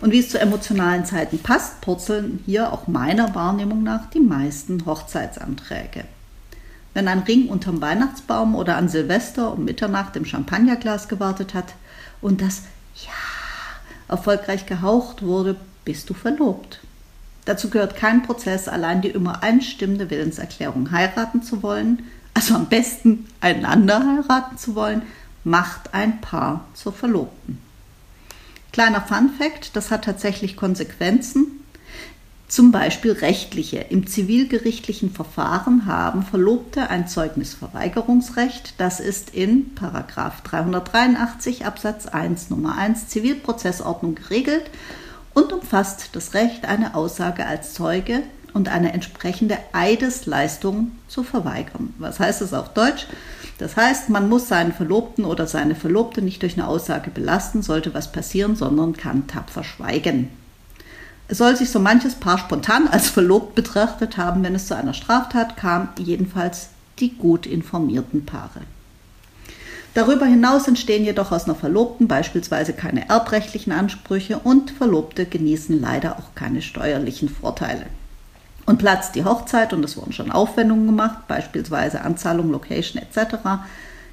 Und wie es zu emotionalen Zeiten passt, purzeln hier auch meiner Wahrnehmung nach die meisten Hochzeitsanträge. Wenn ein Ring unterm Weihnachtsbaum oder an Silvester um Mitternacht im Champagnerglas gewartet hat und das Ja erfolgreich gehaucht wurde, bist du verlobt. Dazu gehört kein Prozess, allein die immer einstimmende Willenserklärung heiraten zu wollen, also am besten einander heiraten zu wollen, macht ein Paar zur Verlobten. Kleiner Fun fact, das hat tatsächlich Konsequenzen. Zum Beispiel rechtliche. Im zivilgerichtlichen Verfahren haben Verlobte ein Zeugnisverweigerungsrecht. Das ist in 383 Absatz 1 Nummer 1 Zivilprozessordnung geregelt und umfasst das Recht, eine Aussage als Zeuge und eine entsprechende Eidesleistung zu verweigern. Was heißt das auf Deutsch? Das heißt, man muss seinen Verlobten oder seine Verlobte nicht durch eine Aussage belasten, sollte was passieren, sondern kann tapfer schweigen. Es soll sich so manches Paar spontan als verlobt betrachtet haben, wenn es zu einer Straftat kam, jedenfalls die gut informierten Paare. Darüber hinaus entstehen jedoch aus einer Verlobten beispielsweise keine erbrechtlichen Ansprüche und Verlobte genießen leider auch keine steuerlichen Vorteile. Und platzt die Hochzeit und es wurden schon Aufwendungen gemacht, beispielsweise Anzahlung, Location etc.,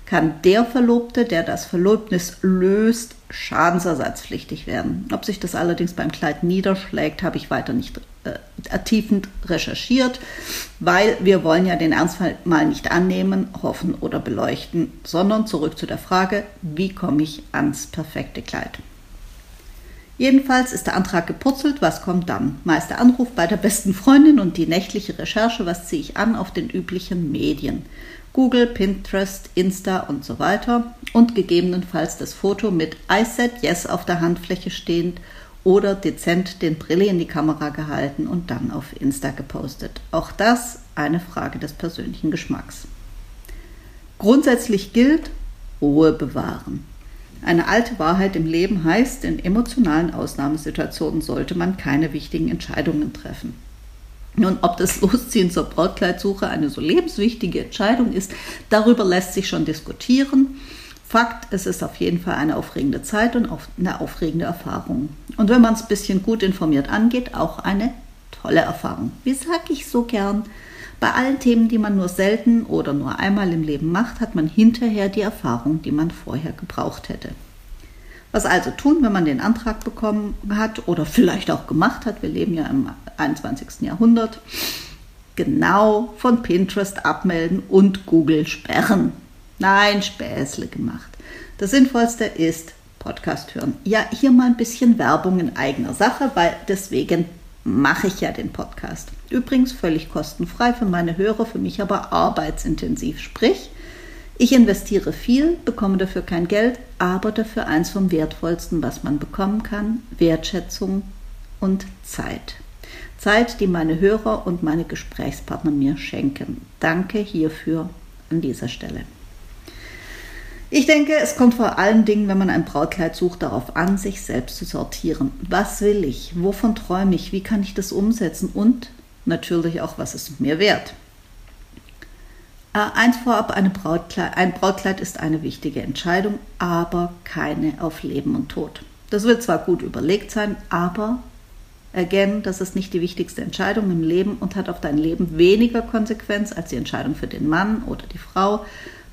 kann der Verlobte, der das Verlobnis löst, schadensersatzpflichtig werden. Ob sich das allerdings beim Kleid niederschlägt, habe ich weiter nicht äh, ertiefend recherchiert, weil wir wollen ja den Ernstfall mal nicht annehmen, hoffen oder beleuchten, sondern zurück zu der Frage, wie komme ich ans perfekte Kleid? Jedenfalls ist der Antrag gepurzelt, was kommt dann? Meist der Anruf bei der besten Freundin und die nächtliche Recherche, was ziehe ich an auf den üblichen Medien. Google, Pinterest, Insta und so weiter und gegebenenfalls das Foto mit I said yes auf der Handfläche stehend oder dezent den Brille in die Kamera gehalten und dann auf Insta gepostet. Auch das eine Frage des persönlichen Geschmacks. Grundsätzlich gilt, Ruhe bewahren. Eine alte Wahrheit im Leben heißt, in emotionalen Ausnahmesituationen sollte man keine wichtigen Entscheidungen treffen. Nun, ob das Losziehen zur Brautkleidsuche eine so lebenswichtige Entscheidung ist, darüber lässt sich schon diskutieren. Fakt, es ist auf jeden Fall eine aufregende Zeit und eine aufregende Erfahrung. Und wenn man es ein bisschen gut informiert angeht, auch eine tolle Erfahrung. Wie sage ich so gern? Bei allen Themen, die man nur selten oder nur einmal im Leben macht, hat man hinterher die Erfahrung, die man vorher gebraucht hätte. Was also tun, wenn man den Antrag bekommen hat oder vielleicht auch gemacht hat? Wir leben ja im 21. Jahrhundert. Genau von Pinterest abmelden und Google sperren. Nein, Späßle gemacht. Das Sinnvollste ist Podcast hören. Ja, hier mal ein bisschen Werbung in eigener Sache, weil deswegen mache ich ja den Podcast. Übrigens völlig kostenfrei für meine Hörer, für mich aber arbeitsintensiv. Sprich, ich investiere viel, bekomme dafür kein Geld, aber dafür eins vom Wertvollsten, was man bekommen kann, Wertschätzung und Zeit. Zeit, die meine Hörer und meine Gesprächspartner mir schenken. Danke hierfür an dieser Stelle. Ich denke, es kommt vor allen Dingen, wenn man ein Brautkleid sucht, darauf an, sich selbst zu sortieren. Was will ich? Wovon träume ich? Wie kann ich das umsetzen? Und natürlich auch, was ist mir wert? Äh, eins vorab, Brautkleid, ein Brautkleid ist eine wichtige Entscheidung, aber keine auf Leben und Tod. Das wird zwar gut überlegt sein, aber again, das ist nicht die wichtigste Entscheidung im Leben und hat auf dein Leben weniger Konsequenz als die Entscheidung für den Mann oder die Frau,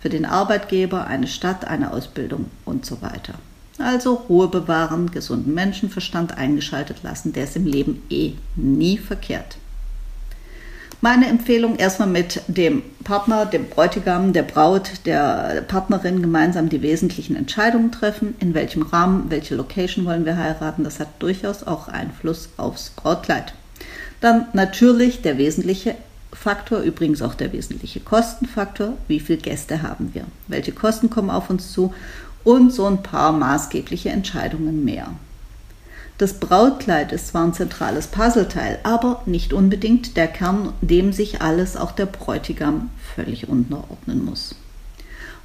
für den Arbeitgeber, eine Stadt, eine Ausbildung und so weiter. Also Ruhe bewahren, gesunden Menschenverstand eingeschaltet lassen, der ist im Leben eh nie verkehrt. Meine Empfehlung erstmal mit dem Partner, dem Bräutigam, der Braut, der Partnerin gemeinsam die wesentlichen Entscheidungen treffen. In welchem Rahmen, welche Location wollen wir heiraten, das hat durchaus auch Einfluss aufs Brautkleid. Dann natürlich der wesentliche Faktor, übrigens auch der wesentliche Kostenfaktor, wie viele Gäste haben wir, welche Kosten kommen auf uns zu und so ein paar maßgebliche Entscheidungen mehr. Das Brautkleid ist zwar ein zentrales Puzzleteil, aber nicht unbedingt der Kern, dem sich alles, auch der Bräutigam, völlig unterordnen muss.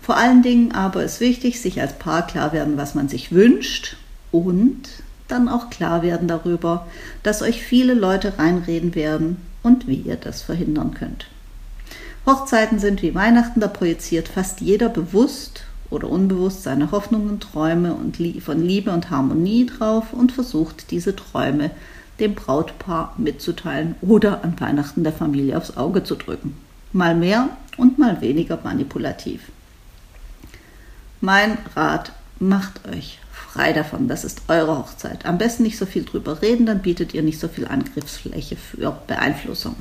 Vor allen Dingen aber ist wichtig, sich als Paar klar werden, was man sich wünscht und dann auch klar werden darüber, dass euch viele Leute reinreden werden und wie ihr das verhindern könnt. Hochzeiten sind wie Weihnachten, da projiziert fast jeder bewusst oder unbewusst seine Hoffnungen, Träume und von Liebe und Harmonie drauf und versucht diese Träume dem Brautpaar mitzuteilen oder an Weihnachten der Familie aufs Auge zu drücken. Mal mehr und mal weniger manipulativ. Mein Rat, macht euch frei davon, das ist eure Hochzeit. Am besten nicht so viel drüber reden, dann bietet ihr nicht so viel Angriffsfläche für Beeinflussung.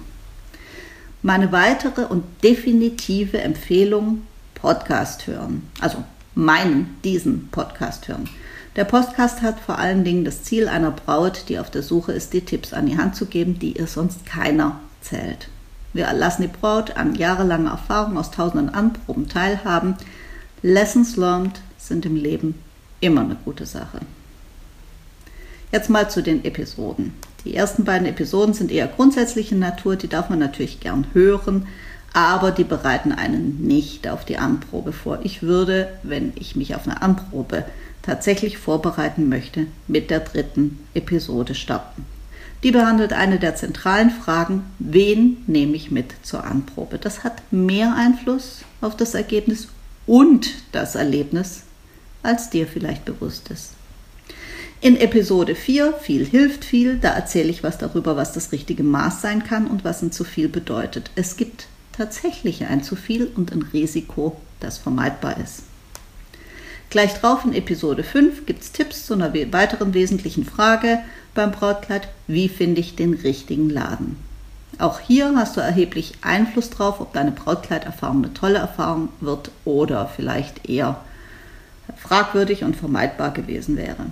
Meine weitere und definitive Empfehlung, Podcast hören. Also meinen, diesen Podcast hören. Der Podcast hat vor allen Dingen das Ziel einer Braut, die auf der Suche ist, die Tipps an die Hand zu geben, die ihr sonst keiner zählt. Wir lassen die Braut an jahrelanger Erfahrung aus tausenden Anproben teilhaben. Lessons learned sind im Leben immer eine gute Sache. Jetzt mal zu den Episoden. Die ersten beiden Episoden sind eher grundsätzliche Natur, die darf man natürlich gern hören aber die bereiten einen nicht auf die Anprobe vor. Ich würde, wenn ich mich auf eine Anprobe tatsächlich vorbereiten möchte, mit der dritten Episode starten. Die behandelt eine der zentralen Fragen, wen nehme ich mit zur Anprobe? Das hat mehr Einfluss auf das Ergebnis und das Erlebnis, als dir vielleicht bewusst ist. In Episode 4, viel hilft viel, da erzähle ich was darüber, was das richtige Maß sein kann und was ein zu viel bedeutet. Es gibt tatsächlich ein zu viel und ein Risiko, das vermeidbar ist. Gleich drauf in Episode 5 gibt es Tipps zu einer weiteren wesentlichen Frage beim Brautkleid, wie finde ich den richtigen Laden? Auch hier hast du erheblich Einfluss drauf, ob deine Brautkleiderfahrung eine tolle Erfahrung wird oder vielleicht eher fragwürdig und vermeidbar gewesen wäre.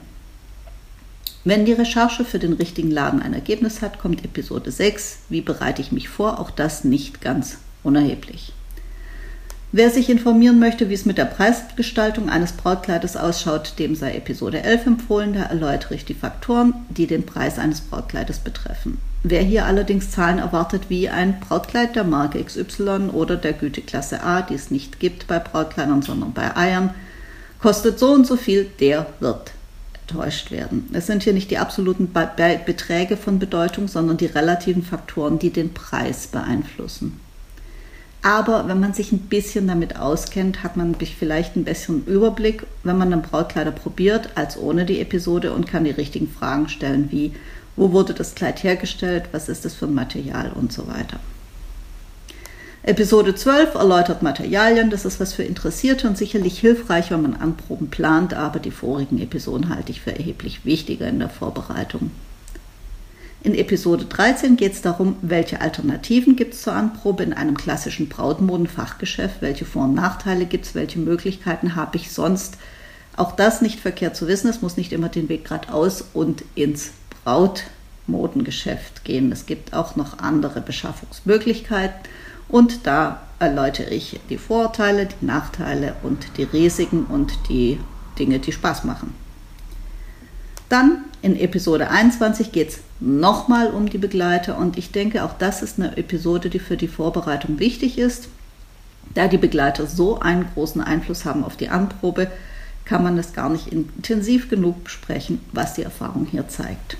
Wenn die Recherche für den richtigen Laden ein Ergebnis hat, kommt Episode 6. Wie bereite ich mich vor? Auch das nicht ganz unerheblich. Wer sich informieren möchte, wie es mit der Preisgestaltung eines Brautkleides ausschaut, dem sei Episode 11 empfohlen. Da erläutere ich die Faktoren, die den Preis eines Brautkleides betreffen. Wer hier allerdings Zahlen erwartet wie ein Brautkleid der Marke XY oder der Güteklasse A, die es nicht gibt bei Brautkleidern, sondern bei Eiern, kostet so und so viel, der wird enttäuscht werden. Es sind hier nicht die absoluten Beträge von Bedeutung, sondern die relativen Faktoren, die den Preis beeinflussen. Aber wenn man sich ein bisschen damit auskennt, hat man vielleicht einen besseren Überblick, wenn man einen Brautkleider probiert, als ohne die Episode und kann die richtigen Fragen stellen, wie wo wurde das Kleid hergestellt, was ist das für ein Material und so weiter. Episode 12 erläutert Materialien, das ist was für Interessierte und sicherlich hilfreich, wenn man Anproben plant, aber die vorigen Episoden halte ich für erheblich wichtiger in der Vorbereitung. In Episode 13 geht es darum, welche Alternativen gibt es zur Anprobe in einem klassischen Brautmodenfachgeschäft, welche Vor- und Nachteile gibt es, welche Möglichkeiten habe ich sonst. Auch das nicht verkehrt zu wissen, es muss nicht immer den Weg geradeaus und ins Brautmodengeschäft gehen. Es gibt auch noch andere Beschaffungsmöglichkeiten und da erläutere ich die Vorteile, die Nachteile und die Risiken und die Dinge, die Spaß machen. Dann in Episode 21 geht es nochmal um die Begleiter und ich denke, auch das ist eine Episode, die für die Vorbereitung wichtig ist. Da die Begleiter so einen großen Einfluss haben auf die Anprobe, kann man es gar nicht intensiv genug besprechen, was die Erfahrung hier zeigt.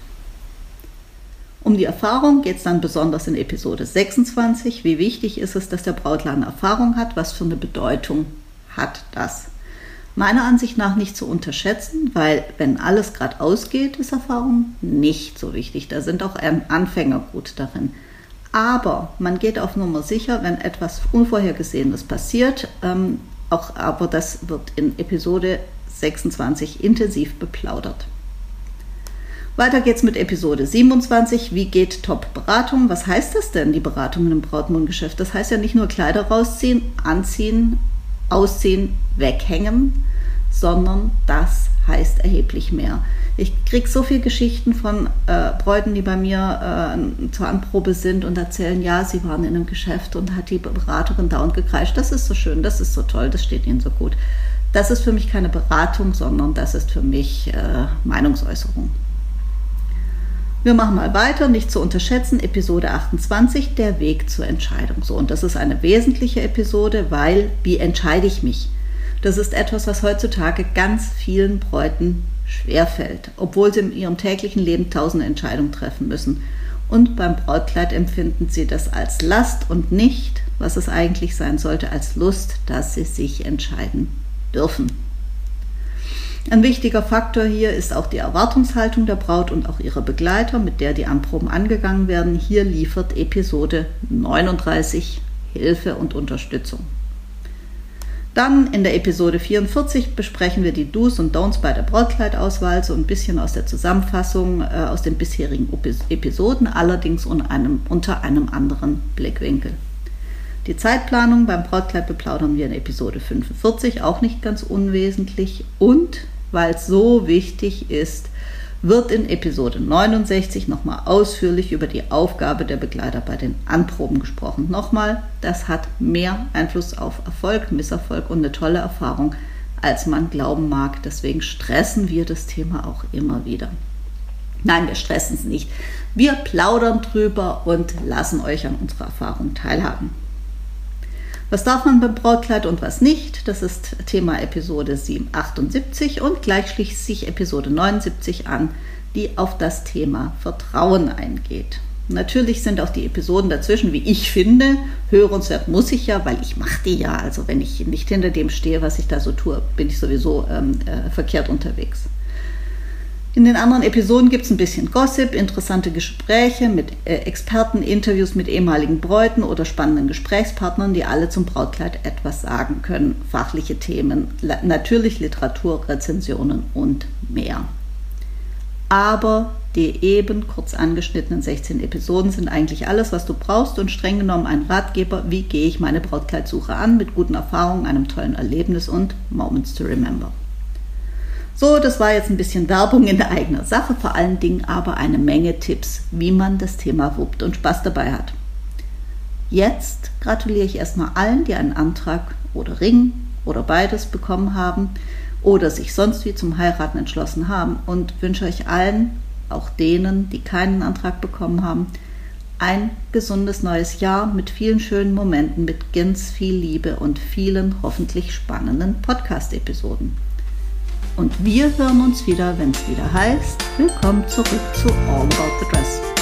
Um die Erfahrung geht es dann besonders in Episode 26. Wie wichtig ist es, dass der Brautladen Erfahrung hat? Was für eine Bedeutung hat das? meiner Ansicht nach nicht zu unterschätzen, weil wenn alles gerade ausgeht, ist Erfahrung nicht so wichtig. Da sind auch Anfänger gut darin. Aber man geht auf Nummer sicher, wenn etwas Unvorhergesehenes passiert. Ähm, auch, aber das wird in Episode 26 intensiv beplaudert. Weiter geht's mit Episode 27. Wie geht Top-Beratung? Was heißt das denn, die Beratung im Brautmundgeschäft? Das heißt ja nicht nur Kleider rausziehen, anziehen, ausziehen, weghängen, sondern das heißt erheblich mehr. Ich kriege so viele Geschichten von äh, Bräuten, die bei mir äh, zur Anprobe sind und erzählen, ja, sie waren in einem Geschäft und hat die Beraterin dauernd gekreischt. Das ist so schön, das ist so toll, das steht ihnen so gut. Das ist für mich keine Beratung, sondern das ist für mich äh, Meinungsäußerung. Wir machen mal weiter, nicht zu unterschätzen, Episode 28, der Weg zur Entscheidung. So, und das ist eine wesentliche Episode, weil wie entscheide ich mich? Das ist etwas, was heutzutage ganz vielen Bräuten schwerfällt, obwohl sie in ihrem täglichen Leben tausende Entscheidungen treffen müssen. Und beim Brautkleid empfinden sie das als Last und nicht, was es eigentlich sein sollte, als Lust, dass sie sich entscheiden dürfen. Ein wichtiger Faktor hier ist auch die Erwartungshaltung der Braut und auch ihrer Begleiter, mit der die Anproben angegangen werden. Hier liefert Episode 39 Hilfe und Unterstützung. Dann in der Episode 44 besprechen wir die Do's und Don'ts bei der Brautkleidauswahl, so ein bisschen aus der Zusammenfassung äh, aus den bisherigen Episoden, allerdings unter einem, unter einem anderen Blickwinkel. Die Zeitplanung beim Brautkleid beplaudern wir in Episode 45, auch nicht ganz unwesentlich. Und weil es so wichtig ist, wird in Episode 69 nochmal ausführlich über die Aufgabe der Begleiter bei den Anproben gesprochen. Nochmal, das hat mehr Einfluss auf Erfolg, Misserfolg und eine tolle Erfahrung, als man glauben mag. Deswegen stressen wir das Thema auch immer wieder. Nein, wir stressen es nicht. Wir plaudern drüber und lassen euch an unserer Erfahrung teilhaben. Was darf man beim Brautkleid und was nicht? Das ist Thema Episode 78 und gleich schließt sich Episode 79 an, die auf das Thema Vertrauen eingeht. Natürlich sind auch die Episoden dazwischen, wie ich finde, hörenswert muss ich ja, weil ich mache die ja. Also wenn ich nicht hinter dem stehe, was ich da so tue, bin ich sowieso ähm, äh, verkehrt unterwegs. In den anderen Episoden gibt es ein bisschen Gossip, interessante Gespräche mit äh, Experten, Interviews mit ehemaligen Bräuten oder spannenden Gesprächspartnern, die alle zum Brautkleid etwas sagen können. Fachliche Themen, natürlich Literatur, Rezensionen und mehr. Aber die eben kurz angeschnittenen 16 Episoden sind eigentlich alles, was du brauchst und streng genommen ein Ratgeber, wie gehe ich meine Brautkleidsuche an mit guten Erfahrungen, einem tollen Erlebnis und Moments to Remember. So, das war jetzt ein bisschen Werbung in der eigenen Sache, vor allen Dingen aber eine Menge Tipps, wie man das Thema wuppt und Spaß dabei hat. Jetzt gratuliere ich erstmal allen, die einen Antrag oder Ring oder beides bekommen haben oder sich sonst wie zum Heiraten entschlossen haben und wünsche euch allen, auch denen, die keinen Antrag bekommen haben, ein gesundes neues Jahr mit vielen schönen Momenten, mit ganz viel Liebe und vielen hoffentlich spannenden Podcast-Episoden. Und wir hören uns wieder, wenn es wieder heißt, willkommen zurück zu All About the Dress.